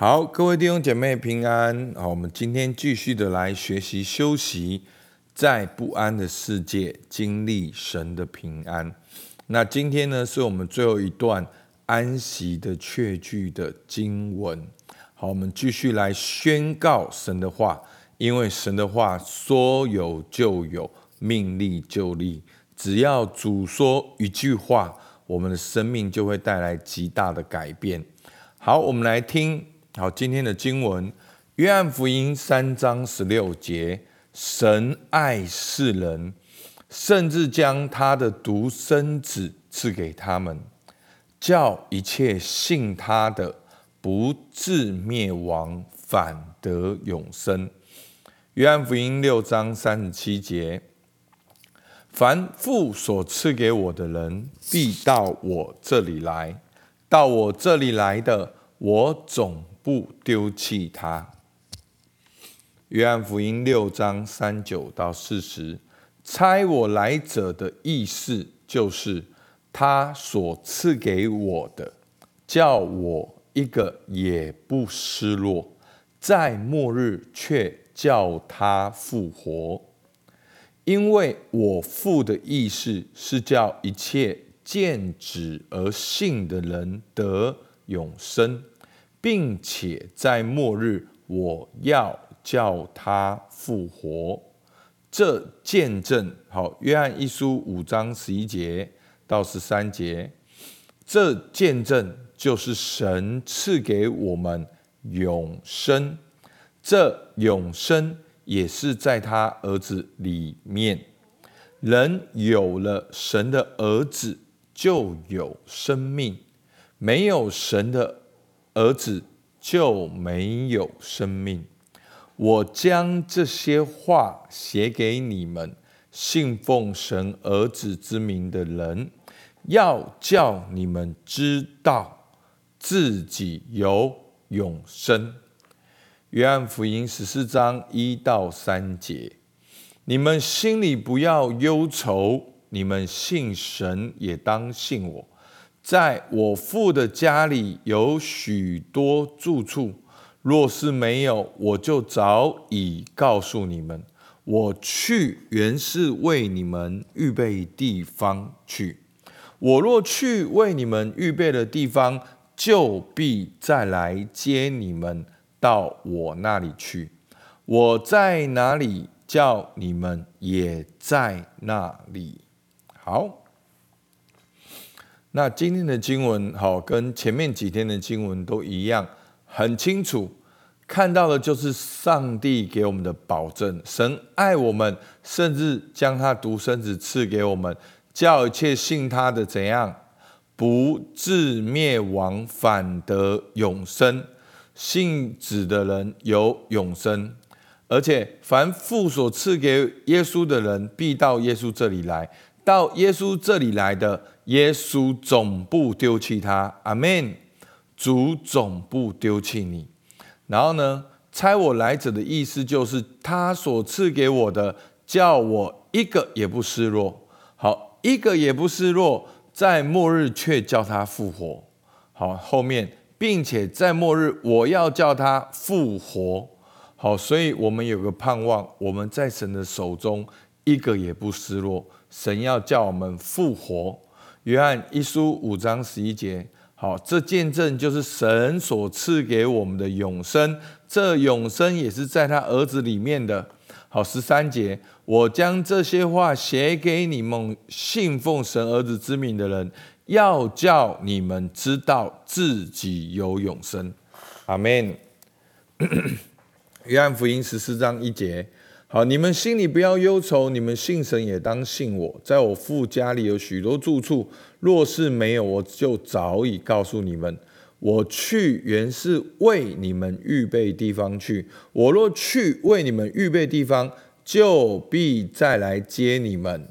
好，各位弟兄姐妹平安。好，我们今天继续的来学习休息，在不安的世界经历神的平安。那今天呢，是我们最后一段安息的确据的经文。好，我们继续来宣告神的话，因为神的话说有就有，命立就立。只要主说一句话，我们的生命就会带来极大的改变。好，我们来听。好，今天的经文，约翰福音三章十六节，神爱世人，甚至将他的独生子赐给他们，叫一切信他的不至灭亡，反得永生。约翰福音六章三十七节，凡父所赐给我的人，必到我这里来；到我这里来的，我总。不丢弃他。约翰福音六章三九到四十，猜我来者的意思就是他所赐给我的，叫我一个也不失落，在末日却叫他复活。因为我父的意思是叫一切见子而信的人得永生。并且在末日，我要叫他复活。这见证好，约翰一书五章十一节到十三节，这见证就是神赐给我们永生。这永生也是在他儿子里面。人有了神的儿子，就有生命；没有神的。儿子就没有生命。我将这些话写给你们，信奉神儿子之名的人，要叫你们知道自己有永生。约翰福音十四章一到三节，你们心里不要忧愁，你们信神也当信我。在我父的家里有许多住处，若是没有，我就早已告诉你们。我去原是为你们预备地方去。我若去为你们预备的地方，就必再来接你们到我那里去。我在哪里，叫你们也在那里。好。那今天的经文，好，跟前面几天的经文都一样，很清楚看到的，就是上帝给我们的保证。神爱我们，甚至将他独生子赐给我们，叫一切信他的怎样，不至灭亡，反得永生。信子的人有永生，而且凡父所赐给耶稣的人，必到耶稣这里来。到耶稣这里来的。耶稣总不丢弃他，阿门。主总不丢弃你。然后呢，猜我来者的意思就是他所赐给我的，叫我一个也不失落。好，一个也不失落，在末日却叫他复活。好，后面并且在末日我要叫他复活。好，所以我们有个盼望，我们在神的手中一个也不失落。神要叫我们复活。约翰一书五章十一节，好，这见证就是神所赐给我们的永生，这永生也是在他儿子里面的。好，十三节，我将这些话写给你们信奉神儿子之名的人，要叫你们知道自己有永生。阿门。约翰福音十四章一节。好，你们心里不要忧愁，你们信神也当信我。在我父家里有许多住处，若是没有，我就早已告诉你们。我去原是为你们预备地方去。我若去为你们预备地方，就必再来接你们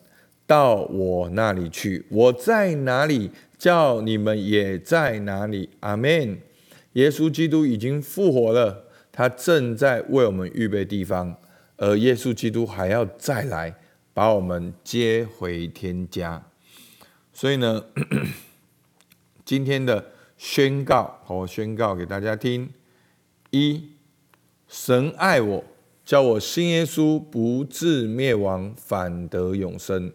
到我那里去。我在哪里，叫你们也在哪里。阿门。耶稣基督已经复活了，他正在为我们预备地方。而耶稣基督还要再来把我们接回天家，所以呢，今天的宣告，我宣告给大家听：一，神爱我，叫我信耶稣，不至灭亡，反得永生。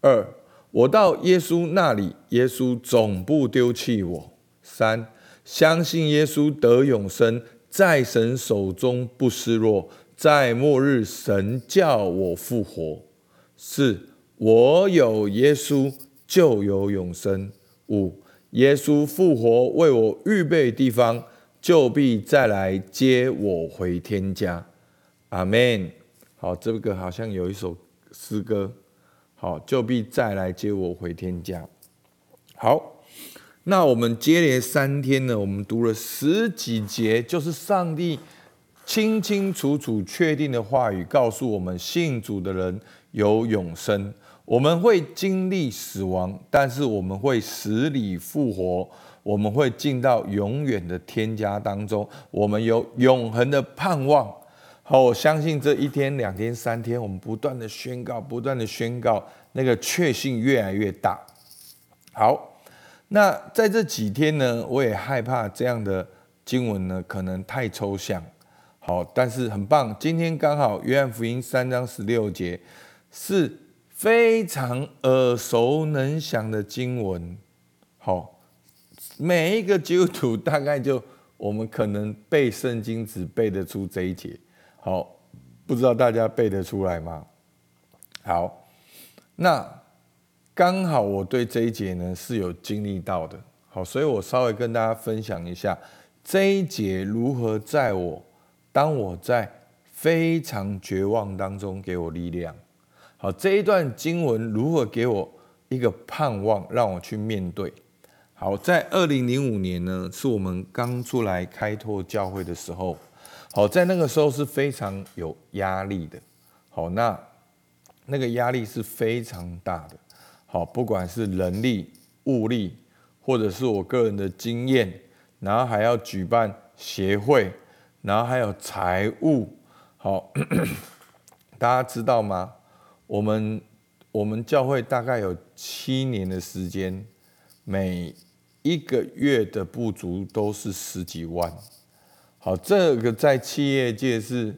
二，我到耶稣那里，耶稣总不丢弃我。三，相信耶稣得永生，在神手中不失落，在末日神叫我复活。四，我有耶稣就有永生。五，耶稣复活为我预备地方，就必再来接我回天家。阿门。好，这个好像有一首诗歌。好，就必再来接我回天家。好，那我们接连三天呢，我们读了十几节，就是上帝清清楚楚确定的话语，告诉我们信主的人有永生。我们会经历死亡，但是我们会死里复活，我们会进到永远的天家当中，我们有永恒的盼望。好，我相信这一天、两天、三天，我们不断的宣告，不断的宣告，那个确信越来越大。好，那在这几天呢，我也害怕这样的经文呢，可能太抽象。好，但是很棒，今天刚好约翰福音三章十六节是非常耳熟能详的经文。好，每一个基督徒大概就我们可能背圣经只背得出这一节。好，不知道大家背得出来吗？好，那刚好我对这一节呢是有经历到的，好，所以我稍微跟大家分享一下这一节如何在我当我在非常绝望当中给我力量。好，这一段经文如何给我一个盼望，让我去面对。好，在二零零五年呢，是我们刚出来开拓教会的时候。好，在那个时候是非常有压力的。好，那那个压力是非常大的。好，不管是人力、物力，或者是我个人的经验，然后还要举办协会，然后还有财务。好，大家知道吗？我们我们教会大概有七年的时间，每一个月的不足都是十几万。好，这个在企业界是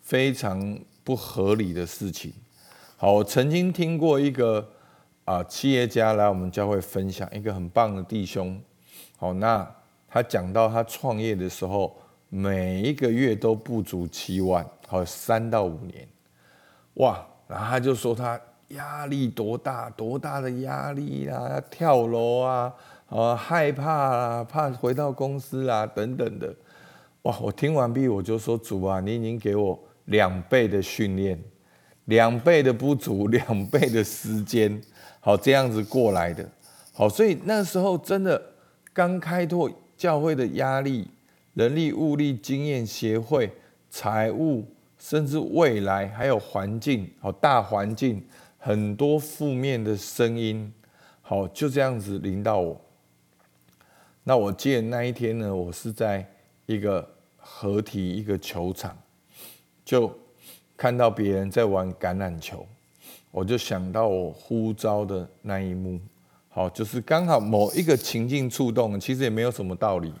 非常不合理的事情。好，我曾经听过一个啊企业家来我们教会分享，一个很棒的弟兄。好，那他讲到他创业的时候，每一个月都不足七万，好三到五年，哇！然后他就说他压力多大，多大的压力啊，跳楼啊，啊害怕啊，怕回到公司啊等等的。哇！我听完毕，我就说主啊，你已经给我两倍的训练，两倍的不足，两倍的时间，好这样子过来的。好，所以那时候真的刚开拓教会的压力，人力、物力、经验、协会、财务，甚至未来还有环境，好大环境，很多负面的声音，好就这样子临到我。那我记得那一天呢，我是在一个。合体一个球场，就看到别人在玩橄榄球，我就想到我呼召的那一幕。好，就是刚好某一个情境触动，其实也没有什么道理。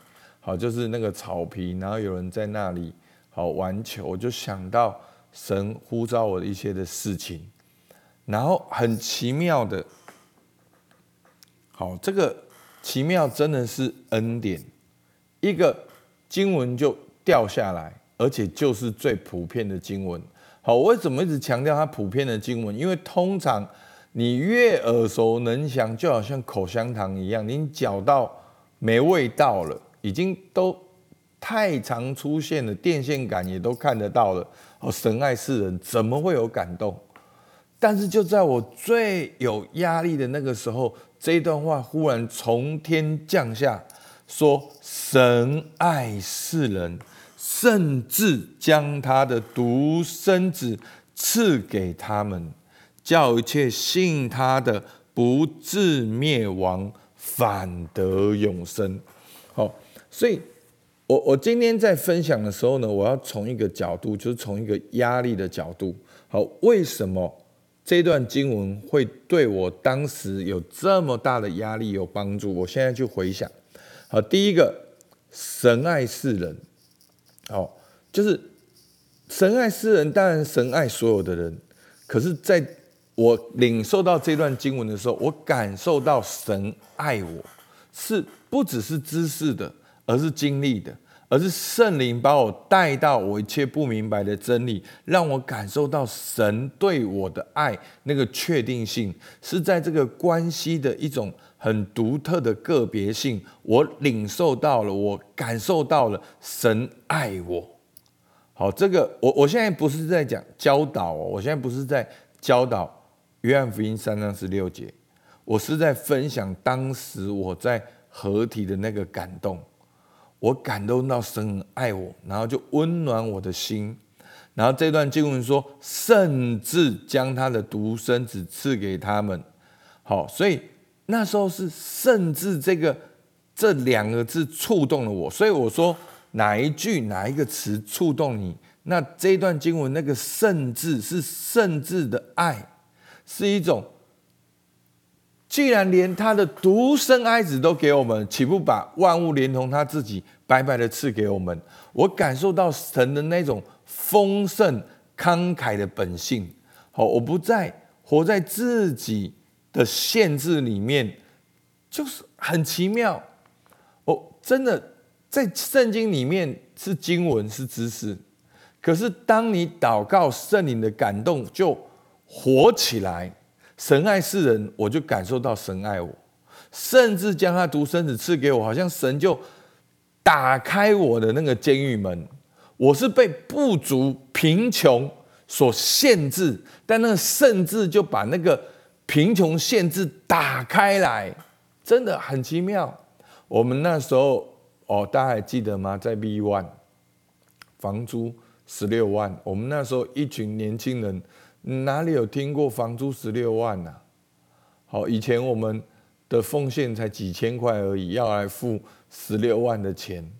好，就是那个草皮，然后有人在那里好玩球，我就想到神呼召我的一些的事情，然后很奇妙的，好，这个奇妙真的是恩典，一个经文就。掉下来，而且就是最普遍的经文。好，我为什么一直强调它普遍的经文？因为通常你越耳熟能详，就好像口香糖一样，你嚼到没味道了，已经都太常出现了，电线杆也都看得到了。哦，神爱世人，怎么会有感动？但是就在我最有压力的那个时候，这段话忽然从天降下，说神爱世人。甚至将他的独生子赐给他们，叫一切信他的不至灭亡，反得永生。好，所以我我今天在分享的时候呢，我要从一个角度，就是从一个压力的角度。好，为什么这段经文会对我当时有这么大的压力有帮助？我现在去回想。好，第一个，神爱世人。哦，就是神爱世人，当然神爱所有的人。可是，在我领受到这段经文的时候，我感受到神爱我，是不只是知识的，而是经历的。而是圣灵把我带到我一切不明白的真理，让我感受到神对我的爱那个确定性，是在这个关系的一种很独特的个别性。我领受到了，我感受到了神爱我。好，这个我我现在不是在讲教导哦，我现在不是在教导约翰福音三章十六节，我是在分享当时我在合体的那个感动。我感动到神爱我，然后就温暖我的心。然后这段经文说，甚至将他的独生子赐给他们。好，所以那时候是“甚至”这个这两个字触动了我。所以我说哪一句哪一个词触动你？那这段经文那个“甚至”是“甚至”的爱，是一种。既然连他的独生爱子都给我们，岂不把万物连同他自己白白的赐给我们？我感受到神的那种丰盛慷慨的本性。好，我不再活在自己的限制里面，就是很奇妙。哦，真的在圣经里面是经文是知识，可是当你祷告圣灵的感动，就活起来。神爱世人，我就感受到神爱我，甚至将他独生子赐给我，好像神就打开我的那个监狱门。我是被不足、贫穷所限制，但那个甚至就把那个贫穷限制打开来，真的很奇妙。我们那时候哦，大家还记得吗？在 B One，房租十六万，我们那时候一群年轻人。哪里有听过房租十六万呐？好，以前我们的奉献才几千块而已，要来付十六万的钱。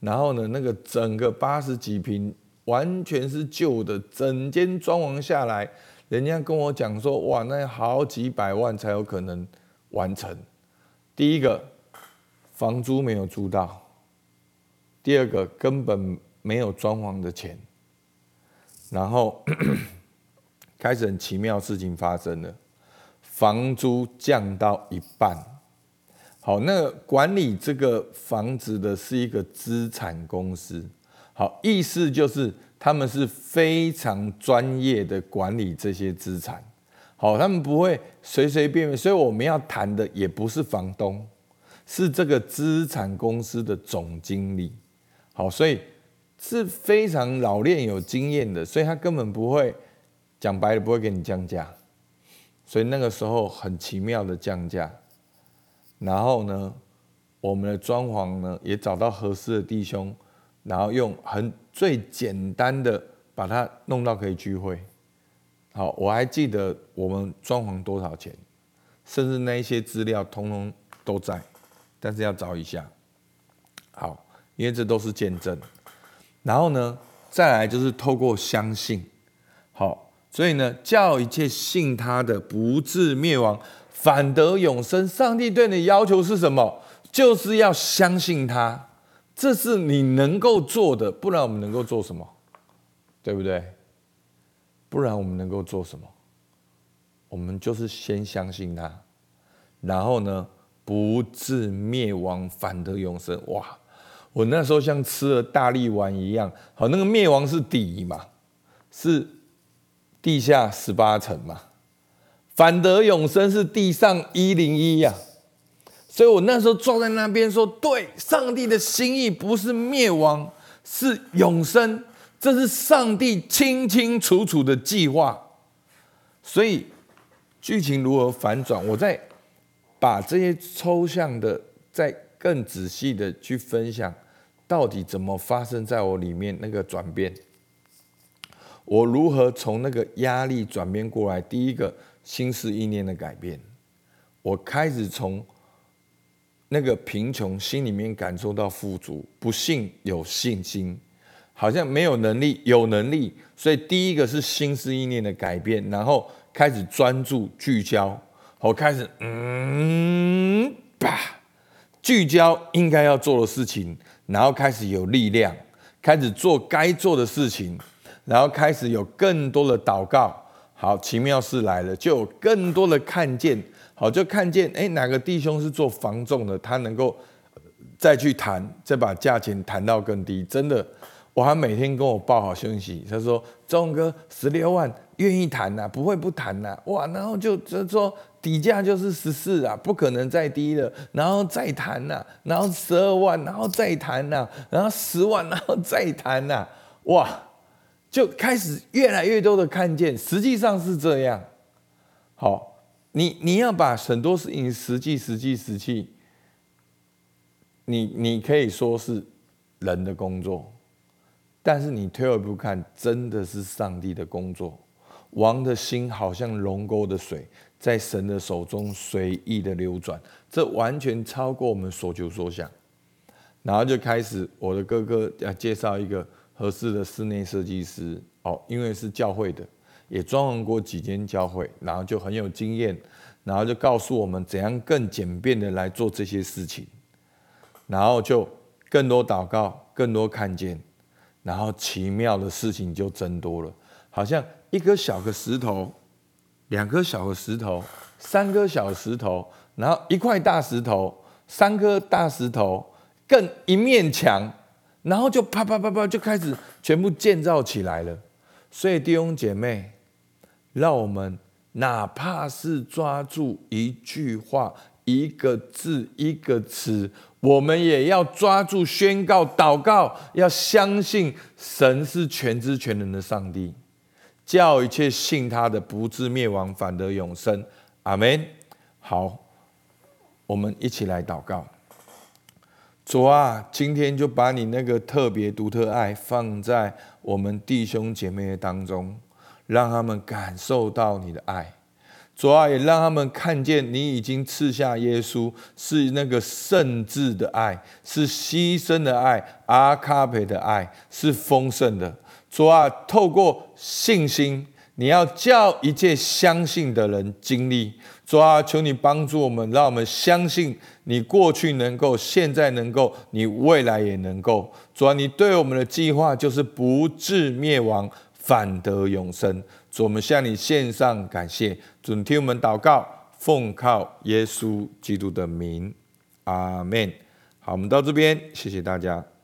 然后呢，那个整个八十几平完全是旧的，整间装潢下来，人家跟我讲说，哇，那好几百万才有可能完成。第一个，房租没有租到；第二个，根本没有装潢的钱。然后。开始很奇妙事情发生了，房租降到一半。好，那管理这个房子的是一个资产公司。好，意思就是他们是非常专业的管理这些资产。好，他们不会随随便便，所以我们要谈的也不是房东，是这个资产公司的总经理。好，所以是非常老练有经验的，所以他根本不会。讲白了不会给你降价，所以那个时候很奇妙的降价。然后呢，我们的装潢呢也找到合适的弟兄，然后用很最简单的把它弄到可以聚会。好，我还记得我们装潢多少钱，甚至那一些资料通通都在，但是要找一下。好，因为这都是见证。然后呢，再来就是透过相信，所以呢，叫一切信他的不至灭亡，反得永生。上帝对你的要求是什么？就是要相信他，这是你能够做的。不然我们能够做什么？对不对？不然我们能够做什么？我们就是先相信他，然后呢，不至灭亡，反得永生。哇！我那时候像吃了大力丸一样。好，那个灭亡是底嘛？是。地下十八层嘛，反得永生是地上一零一呀，所以我那时候坐在那边说：“对，上帝的心意不是灭亡，是永生，这是上帝清清楚楚的计划。”所以剧情如何反转？我在把这些抽象的，再更仔细的去分享，到底怎么发生在我里面那个转变。我如何从那个压力转变过来？第一个心思意念的改变，我开始从那个贫穷心里面感受到富足，不信有信心，好像没有能力有能力。所以第一个是心思意念的改变，然后开始专注聚焦，我开始嗯吧，聚焦应该要做的事情，然后开始有力量。开始做该做的事情，然后开始有更多的祷告。好，奇妙事来了，就有更多的看见。好，就看见哎，哪个弟兄是做防重的，他能够再去谈，再把价钱谈到更低。真的，我还每天跟我报好消息，他说：“钟哥，十六万愿意谈呐，不会不谈呐。”哇，然后就就说底价就是十四啊，不可能再低了，然后再谈呐，然后十二万，然后再谈呐，然后十万，然后再谈呐，哇，就开始越来越多的看见，实际上是这样。好。你你要把很多事情实际实际实际，你你可以说是人的工作，但是你退而不看，真的是上帝的工作。王的心好像龙沟的水，在神的手中随意的流转，这完全超过我们所求所想。然后就开始，我的哥哥要介绍一个合适的室内设计师哦，因为是教会的。也装潢过几间教会，然后就很有经验，然后就告诉我们怎样更简便的来做这些事情，然后就更多祷告，更多看见，然后奇妙的事情就增多了，好像一颗小的石头，两颗小的石头，三颗小石头，然后一块大石头，三颗大石头，更一面墙，然后就啪啪啪啪就开始全部建造起来了。所以弟兄姐妹。让我们哪怕是抓住一句话、一个字、一个词，我们也要抓住宣告、祷告，要相信神是全知全能的上帝，叫一切信他的不至灭亡，反得永生。阿门。好，我们一起来祷告。主啊，今天就把你那个特别独特爱放在我们弟兄姐妹当中。让他们感受到你的爱，主啊，也让他们看见你已经赐下耶稣，是那个圣智的爱，是牺牲的爱，阿卡培的爱，是丰盛的。主啊，透过信心，你要叫一切相信的人经历。主啊，求你帮助我们，让我们相信你过去能够，现在能够，你未来也能够。主啊，你对我们的计划就是不至灭亡。反得永生，主，我们向你献上感谢，准听我们祷告，奉靠耶稣基督的名，阿门。好，我们到这边，谢谢大家。